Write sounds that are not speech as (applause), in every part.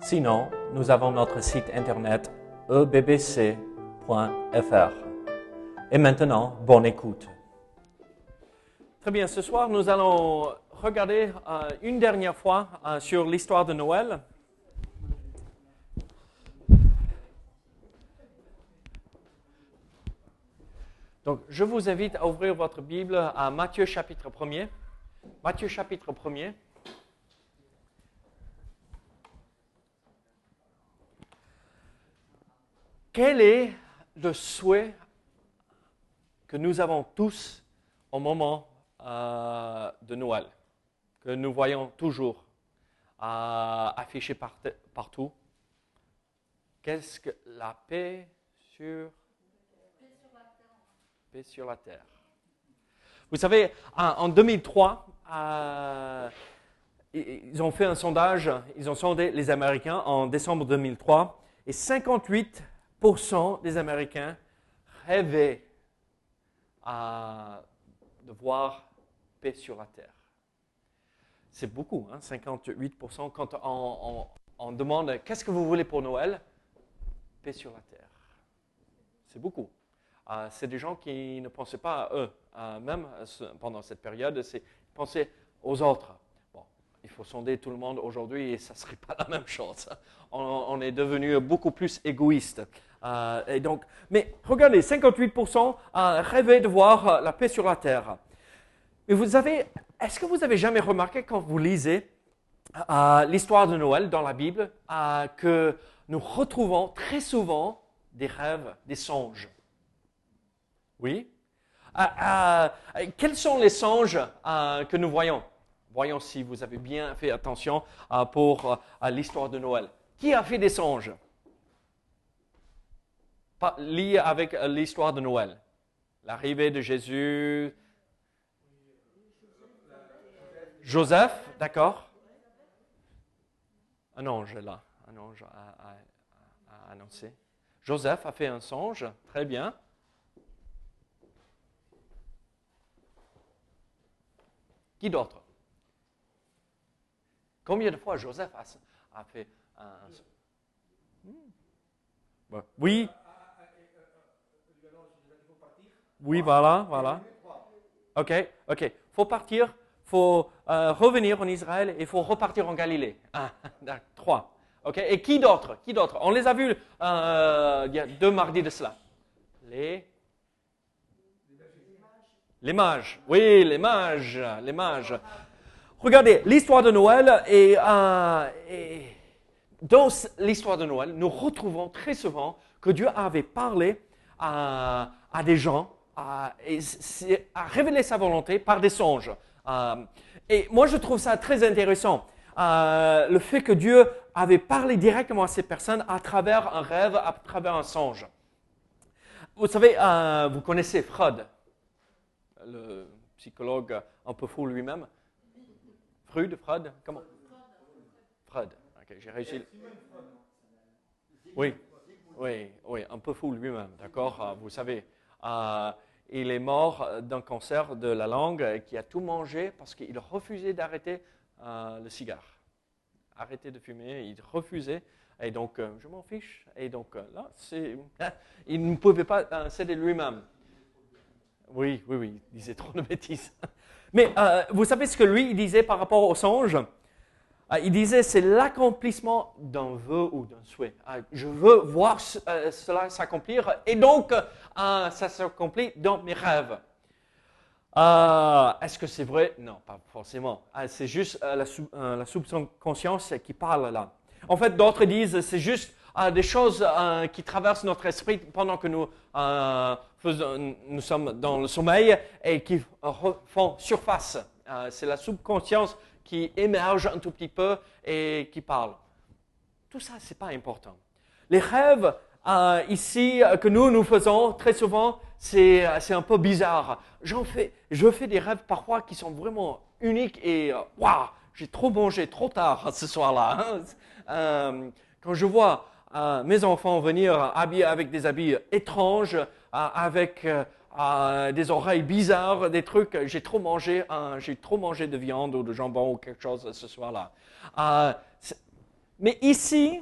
Sinon, nous avons notre site internet ebbc.fr. Et maintenant, bonne écoute. Très bien, ce soir, nous allons regarder euh, une dernière fois euh, sur l'histoire de Noël. Donc, je vous invite à ouvrir votre Bible à Matthieu chapitre 1er. Matthieu chapitre 1er. Quel est le souhait que nous avons tous au moment euh, de Noël, que nous voyons toujours euh, affiché partout? Qu'est-ce que la paix sur la terre? Vous savez, en 2003, euh, ils ont fait un sondage, ils ont sondé les Américains en décembre 2003, et 58 des Américains rêvaient de voir paix sur la terre. C'est beaucoup, hein, 58%. Quand on, demande qu'est-ce que vous voulez pour Noël? Paix sur la terre. C'est beaucoup. Euh, c'est des gens qui ne pensaient pas à eux, même pendant cette période, ils pensaient aux autres. Bon, il faut sonder tout le monde aujourd'hui et ça ne serait pas la même chose. On, est devenu beaucoup plus égoïste. Euh, et donc, mais regardez, 58% rêvaient de voir la paix sur la terre. Mais vous avez, est-ce que vous avez jamais remarqué quand vous lisez l'histoire de Noël dans la Bible que nous retrouvons très souvent des rêves, des songes? Oui? Quels sont les songes que nous voyons? Voyons si vous avez bien fait attention pour l'histoire de Noël. Qui a fait des songes? Liés avec l'histoire de Noël L'arrivée de Jésus. Joseph, d'accord Un ange là. Un ange a annoncé. Joseph a fait un songe, très bien. Qui d'autre? Combien de fois Joseph a, fait un... Hmm. Oui. Oui, voilà, voilà. OK, OK. Faut partir, faut euh, revenir en Israël et faut repartir en Galilée. (laughs) Un, trois. OK. Et qui d'autre Qui d'autre? On les a vus euh, il y a deux mardis de cela. Les les mages, oui, les mages, les mages. Regardez, l'histoire de Noël et, euh, dans l'histoire de Noël, nous retrouvons très souvent que Dieu avait parlé à, des gens à révéler sa volonté par des songes. Euh, et moi, je trouve ça très intéressant. Euh, le fait que Dieu avait parlé directement à ces personnes à travers un rêve, à travers un songe. Vous savez, vous connaissez Freud, le psychologue un peu fou lui-même? Freud, Freud, comment? Freud. Ok, j'ai réussi. Oui, oui, oui, un peu fou lui-même, d'accord euh, Vous savez, euh, il est mort d'un cancer de la langue qui a tout mangé parce qu'il refusait d'arrêter euh, le cigare. Arrêter de fumer, il refusait. Et donc, je m'en fiche. Et donc, là, (laughs) il ne pouvait pas céder lui-même. Oui, oui, oui, il disait trop de bêtises. (laughs) Mais euh, vous savez ce que lui, disait par rapport au songe euh, Il disait, c'est l'accomplissement d'un vœu ou d'un souhait. Euh, je veux voir cela s'accomplir et donc ça s'accomplit dans mes rêves. Est-ce que c'est vrai? Non, pas forcément. c'est juste la, la subconscience qui parle là. En fait, d'autres disent, c'est juste des choses qui traversent notre esprit pendant que nous nous sommes dans le sommeil et qui font surface. Euh, c'est la subconscience qui émerge un tout petit peu et qui parle. tout ça, ce n'est pas important. Les rêves euh, ici que nous, nous faisons très souvent, c'est un peu bizarre. J'en fais, je fais des rêves parfois qui sont vraiment uniques et waouh, j'ai trop mangé trop tard ce soir-là. Hein. Euh, quand je vois euh, mes enfants venir habillés avec des habits étranges, euh, des oreilles bizarres, des trucs, j'ai trop mangé, j'ai trop mangé de viande ou de jambon ou quelque chose ce soir-là. mais ici,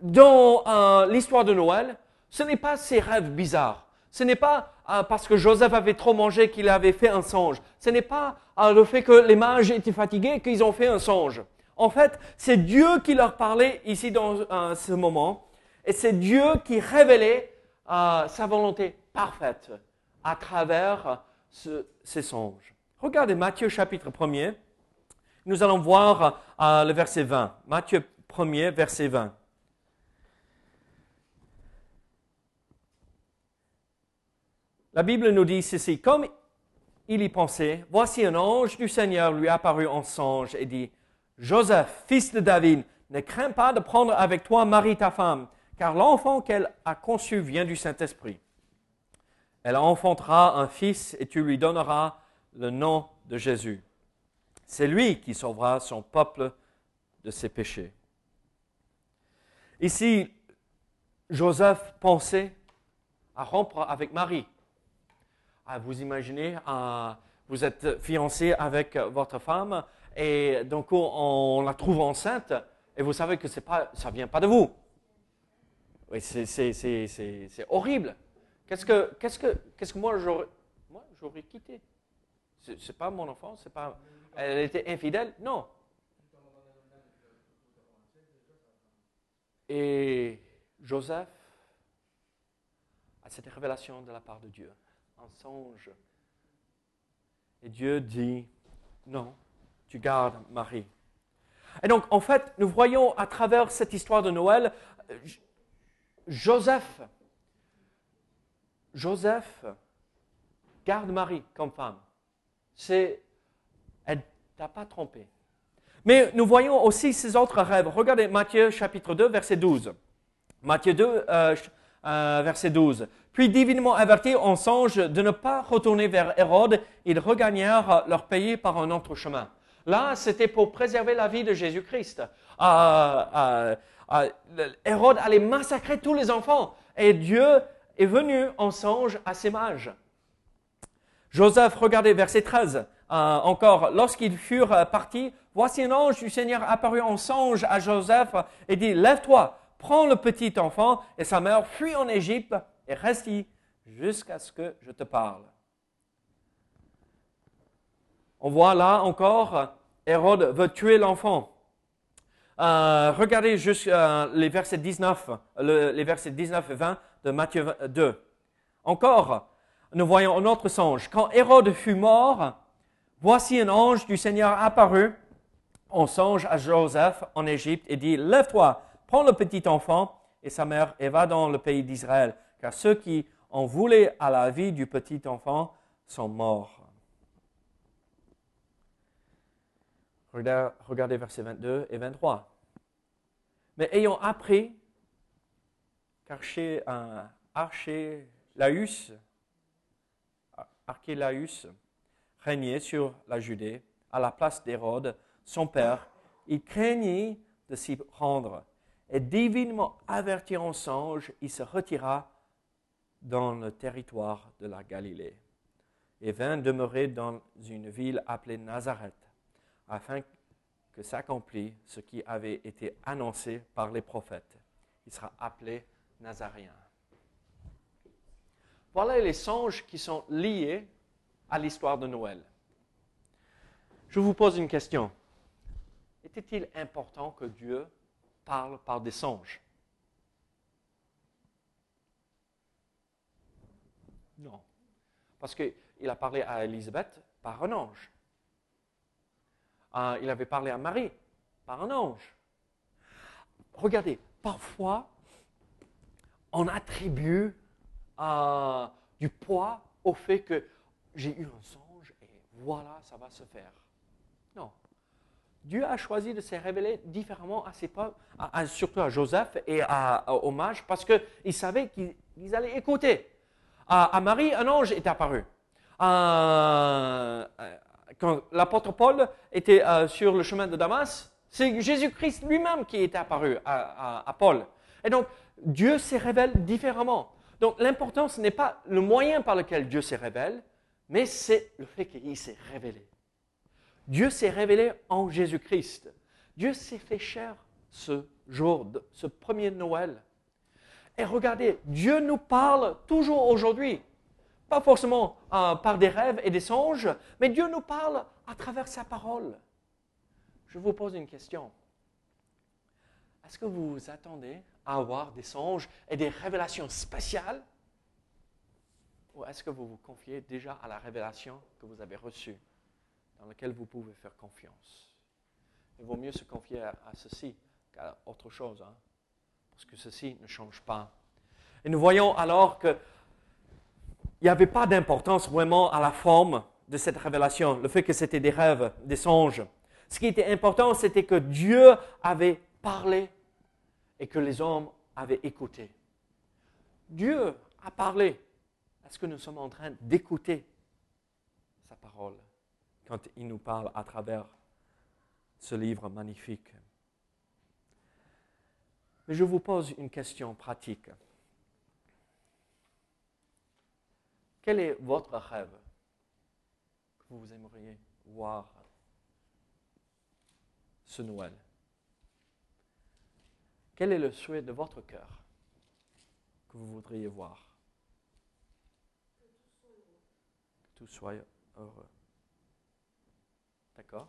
dans l'histoire de Noël, ce n'est pas ces rêves bizarres. Ce n'est pas parce que Joseph avait trop mangé qu'il avait fait un songe. Ce n'est pas le fait que les mages étaient fatigués qu'ils ont fait un songe. En fait, c'est Dieu qui leur parlait ici dans euh, ce moment, et c'est Dieu qui révélait euh, sa volonté parfaite à travers ces songes. Regardez Matthieu chapitre 1er. Nous allons voir euh, le verset 20. Matthieu 1er, verset 20. La Bible nous dit ceci, comme il y pensait, voici un ange du Seigneur lui apparut en songe et dit, Joseph, fils de David, ne crains pas de prendre avec toi Marie ta femme, car l'enfant qu'elle a conçu vient du Saint-Esprit. Elle enfantera un fils et tu lui donneras le nom de Jésus. C'est lui qui sauvera son peuple de ses péchés. Ici, Joseph pensait à rompre avec Marie. Ah, vous imaginez, ah, vous êtes fiancé avec votre femme et donc on la trouve enceinte et vous savez que ça ne vient pas de vous. C'est horrible. Qu'est-ce que, qu'est-ce que, qu'est-ce que moi j'aurais, moi j'aurais quitté C'est pas mon enfant, c'est pas, elle était infidèle, non. Et Joseph a cette révélation de la part de Dieu un songe. Et Dieu dit, non, tu gardes Marie. Et donc, en fait, nous voyons à travers cette histoire de Noël, Joseph, Joseph garde Marie comme femme. C'est, elle t'a pas trompé. Mais nous voyons aussi ces autres rêves. Regardez Matthieu chapitre 2, verset 12. Matthieu 2, euh, euh, verset 12. Puis divinement avertis en songe de ne pas retourner vers Hérode, ils regagnèrent leur pays par un autre chemin. Là, c'était pour préserver la vie de Jésus-Christ. Euh, Hérode allait massacrer tous les enfants et Dieu est venu en songe à ses mages. Joseph, regardez verset 13. encore, lorsqu'ils furent partis, voici un ange du Seigneur apparu en songe à Joseph et dit, lève-toi, prends le petit enfant et sa mère, fuis en Égypte et reste y jusqu'à ce que je te parle. On voit là encore, Hérode veut tuer l'enfant. Euh, regardez juste euh, versets 19, les versets 19 et 20 de Matthieu 2. Encore, nous voyons un autre songe. Quand Hérode fut mort, voici un ange du Seigneur apparu en songe à Joseph en Égypte et dit, lève-toi, prends le petit enfant et sa mère et va dans le pays d'Israël car ceux qui en voulaient à la vie du petit enfant sont morts. Regardez versets 22 et 23. Mais ayant appris qu'Archélaüs Archélaüs régnait sur la Judée à la place d'Hérode, son père, il craignit de s'y rendre. Et divinement averti en songe, il se retira dans le territoire de la Galilée et vint demeurer dans une ville appelée Nazareth, afin que s'accomplisse ce qui avait été annoncé par les prophètes. Il sera appelé Nazaréen. Voilà les songes qui sont liés à l'histoire de Noël. Je vous pose une question. Était-il important que Dieu parle par des songes? Non. Parce qu'il a parlé à Élisabeth par un ange. Ah, il avait parlé à Marie par un ange. Regardez, parfois, on attribue euh, du poids au fait que j'ai eu un songe et voilà, ça va se faire. Non. Dieu a choisi de se révéler différemment à ses peuples, surtout à Joseph et à, aux mages, parce qu'il savait qu'ils allaient écouter. À, Marie, un ange est apparu. quand l'apôtre Paul était euh, sur le chemin de Damas, c'est Jésus-Christ lui-même qui est apparu à, Paul. Et donc, Dieu se révèle différemment. Donc, l'important, ce n'est pas le moyen par lequel Dieu se révèle, mais c'est le fait qu'il s'est révélé. Dieu s'est révélé en Jésus-Christ. Dieu s'est fait chair ce jour, ce premier Noël. Et regardez, Dieu nous parle toujours aujourd'hui. Pas forcément euh, par des rêves et des songes, mais Dieu nous parle à travers sa parole. Je vous pose une question. Est-ce que vous vous attendez à avoir des songes et des révélations spéciales? Ou est-ce que vous vous confiez déjà à la révélation que vous avez reçue dans lequel vous pouvez faire confiance? Il vaut mieux se confier à, ceci qu'à autre chose, hein, parce que ceci ne change pas. Et nous voyons alors qu'il n'y avait pas d'importance vraiment à la forme de cette révélation, le fait que c'était des rêves, des songes. Ce qui était important, c'était que Dieu avait parlé et que les hommes avaient écouté. Dieu a parlé. Est-ce que nous sommes en train d'écouter sa parole quand il nous parle à travers ce livre magnifique? Mais je vous pose une question pratique. Quel est votre rêve que vous aimeriez voir ce Noël? Quel est le souhait de votre cœur que vous voudriez voir? Que tout soit heureux. D'accord?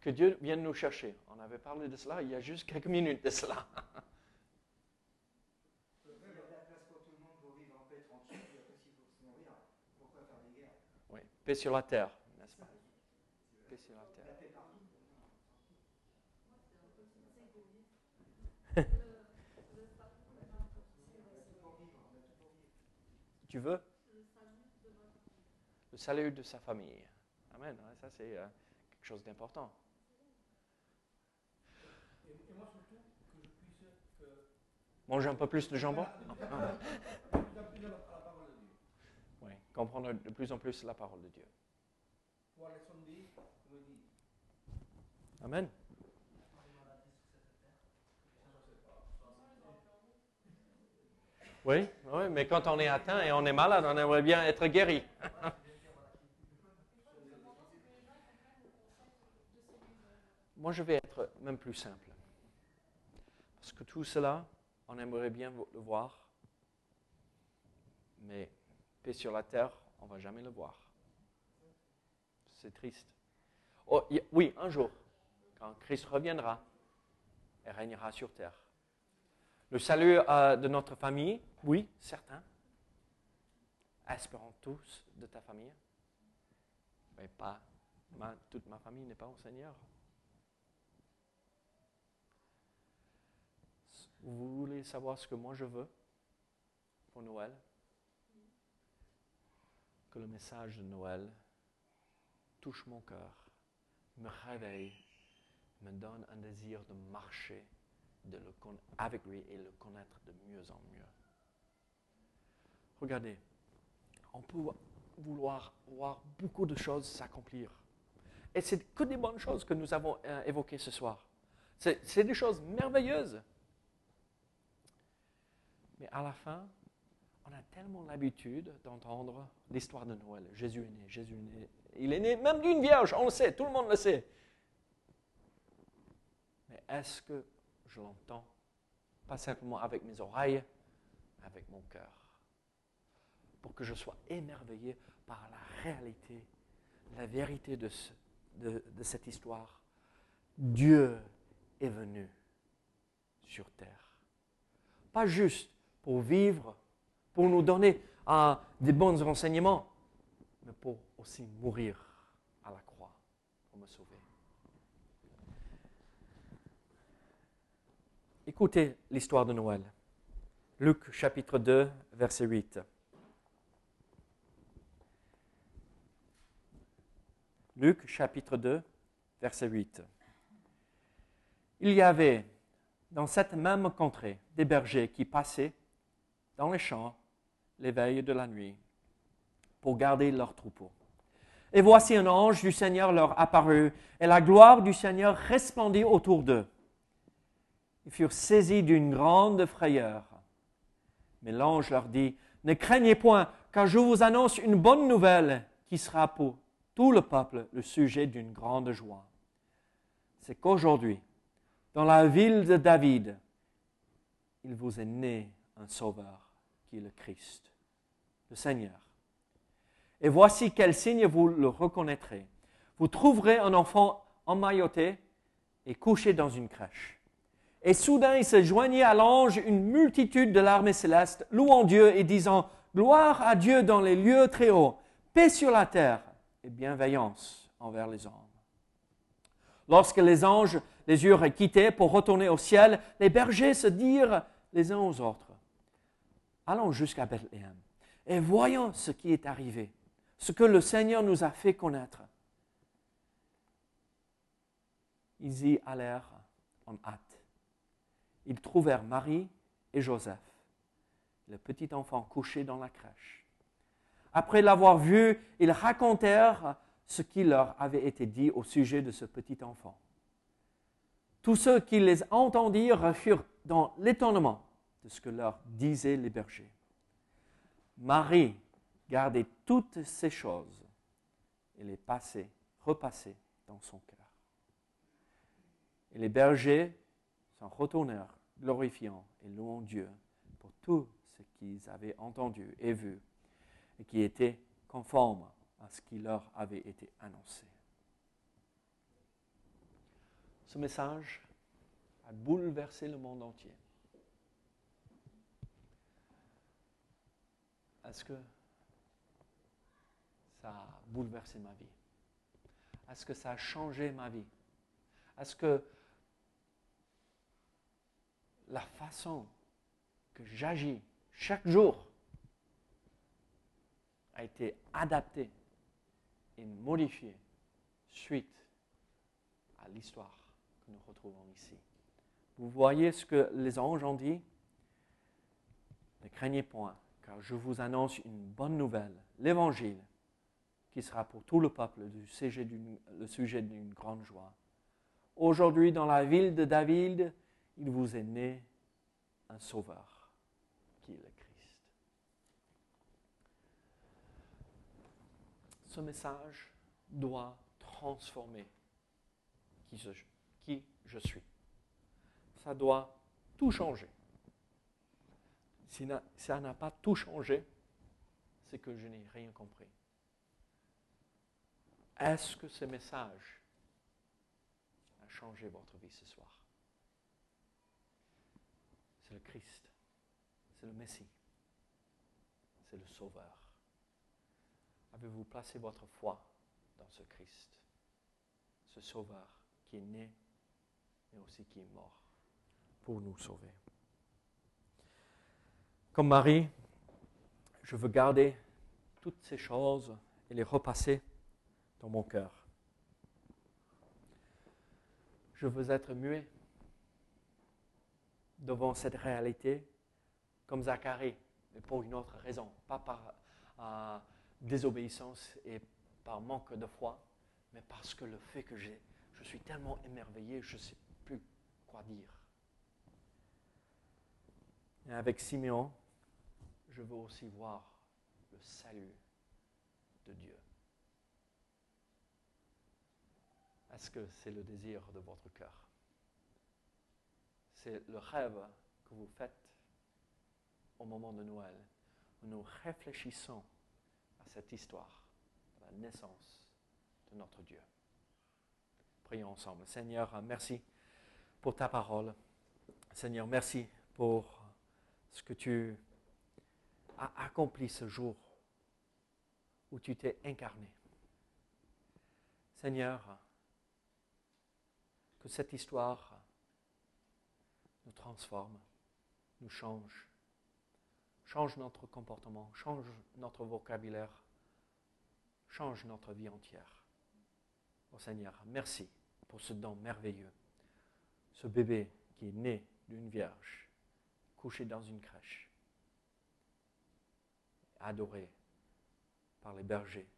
Que Dieu vienne nous chercher. On avait parlé de cela il y a juste quelques minutes de cela. (laughs) Oui, paix sur la terre, n'est-ce pas Paix sur la terre. Tu veux Le salut de sa famille. Amen. Ça, c'est euh, quelque chose d'important. Manger un peu plus de jambon? (laughs) (laughs) Oui, comprendre de plus en plus la parole de Dieu. Amen. Oui, oui, mais quand on est atteint et on est malade, on aimerait bien être guéri. (laughs) Moi, je vais être même plus simple. Parce que tout cela, on aimerait bien le voir, mais paix sur la terre, on ne va jamais le voir. C'est triste. Oh, oui, un jour, quand Christ reviendra, et régnera sur terre. Le salut euh, de notre famille, oui, certains. Espérons tous de ta famille. Mais pas, toute ma famille n'est pas au Seigneur. Vous voulez savoir ce que moi je veux pour Noël? Que le message de Noël touche mon cœur, me réveille, me donne un désir de marcher de le avec lui et le connaître de mieux en mieux. Regardez, on peut vouloir voir beaucoup de choses s'accomplir. Et c'est que des bonnes choses que nous avons euh, évoquées ce soir. C'est des choses merveilleuses. Mais à la fin, on a tellement l'habitude d'entendre l'histoire de Noël. Jésus est né, Jésus est né. Il est né même d'une vierge, on le sait, tout le monde le sait. Mais est-ce que je l'entends, pas simplement avec mes oreilles, avec mon cœur, pour que je sois émerveillé par la réalité, la vérité de, cette histoire. Dieu est venu sur terre. Pas juste pour vivre, pour nous donner uh, des bons renseignements, mais pour aussi mourir à la croix, pour me sauver. Écoutez l'histoire de Noël. Luc chapitre 2, verset 8. Luc chapitre 2, verset 8. Il y avait dans cette même contrée des bergers qui passaient dans les champs les veilles de la nuit pour garder leurs troupeaux. Et voici un ange du Seigneur leur apparut, et la gloire du Seigneur resplendit autour d'eux ils furent saisis d'une grande frayeur. Mais l'ange leur dit, Ne craignez point, car je vous annonce une bonne nouvelle qui sera pour tout le peuple le sujet d'une grande joie. C'est qu'aujourd'hui, dans la ville de David, il vous est né un sauveur qui est le Christ, le Seigneur. Et voici quel signe vous le reconnaîtrez. Vous trouverez un enfant emmailloté et couché dans une crèche. Et soudain, il se joignit à l'ange une multitude de l'armée céleste, louant Dieu et disant Gloire à Dieu dans les lieux très hauts, paix sur la terre et bienveillance envers les hommes. Lorsque les anges les eurent quittés pour retourner au ciel, les bergers se dirent les uns aux autres Allons jusqu'à Bethléem et voyons ce qui est arrivé ce que le Seigneur nous a fait connaître. Ils y allèrent en hâte. Ils trouvèrent Marie et Joseph, le petit enfant couché dans la crèche. Après l'avoir vu, ils racontèrent ce qui leur avait été dit au sujet de ce petit enfant. Tous ceux qui les entendirent furent dans l'étonnement de ce que leur disaient les bergers. Marie garder toutes ces choses et les passer, repasser dans son cœur. Et les bergers s'en retournèrent, glorifiant et louant Dieu pour tout ce qu'ils avaient entendu et vu, et qui était conforme à ce qui leur avait été annoncé. Ce message a bouleversé le monde entier. Est-ce que ça a bouleversé ma vie? Est-ce que ça a changé ma vie? Est-ce que la façon que j'agis chaque jour a été adaptée et modifiée suite à l'histoire que nous retrouvons ici. Vous voyez ce que les anges ont dit? Ne craignez point, car je vous annonce une bonne nouvelle, l'Évangile qui sera pour tout le peuple le sujet d'une grande joie. Aujourd'hui, dans la ville de David, il vous est né un sauveur, qui est le Christ. Ce message doit transformer qui je, suis. Ça doit tout changer. Si ça n'a pas tout changé, c'est que je n'ai rien compris. Est-ce que ce message a changé votre vie ce soir? C'est le Christ, c'est le Messie, c'est le Sauveur. Avez-vous placé votre foi dans ce Christ, ce Sauveur qui est né, mais aussi qui est mort pour nous sauver? Comme Marie, je veux garder toutes ces choses et les repasser dans mon cœur. Je veux être muet devant cette réalité comme Zacharie, mais pour une autre raison, pas par euh, désobéissance et par manque de foi, mais parce que le fait que j'ai, je suis tellement émerveillé, je ne sais plus quoi dire. Et avec Siméon, je veux aussi voir le salut de Dieu. Est-ce que c'est le désir de votre cœur? C'est le rêve que vous faites au moment de Noël, nous réfléchissons à cette histoire, à la naissance de notre Dieu. Prions ensemble. Seigneur, merci pour ta parole. Seigneur, merci pour ce que tu as accompli ce jour où tu t'es incarné. Seigneur, que cette histoire nous transforme, nous change, change notre comportement, change notre vocabulaire, change notre vie entière. Seigneur, merci pour ce don merveilleux. Ce bébé qui est né d'une vierge, couché dans une crèche, adoré par les bergers,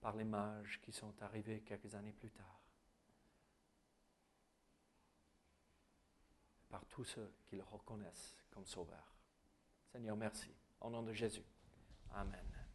par les mages qui sont arrivés quelques années plus tard, par tous ceux qui le reconnaissent comme sauveur. Seigneur, merci. Au nom de Jésus. Amen.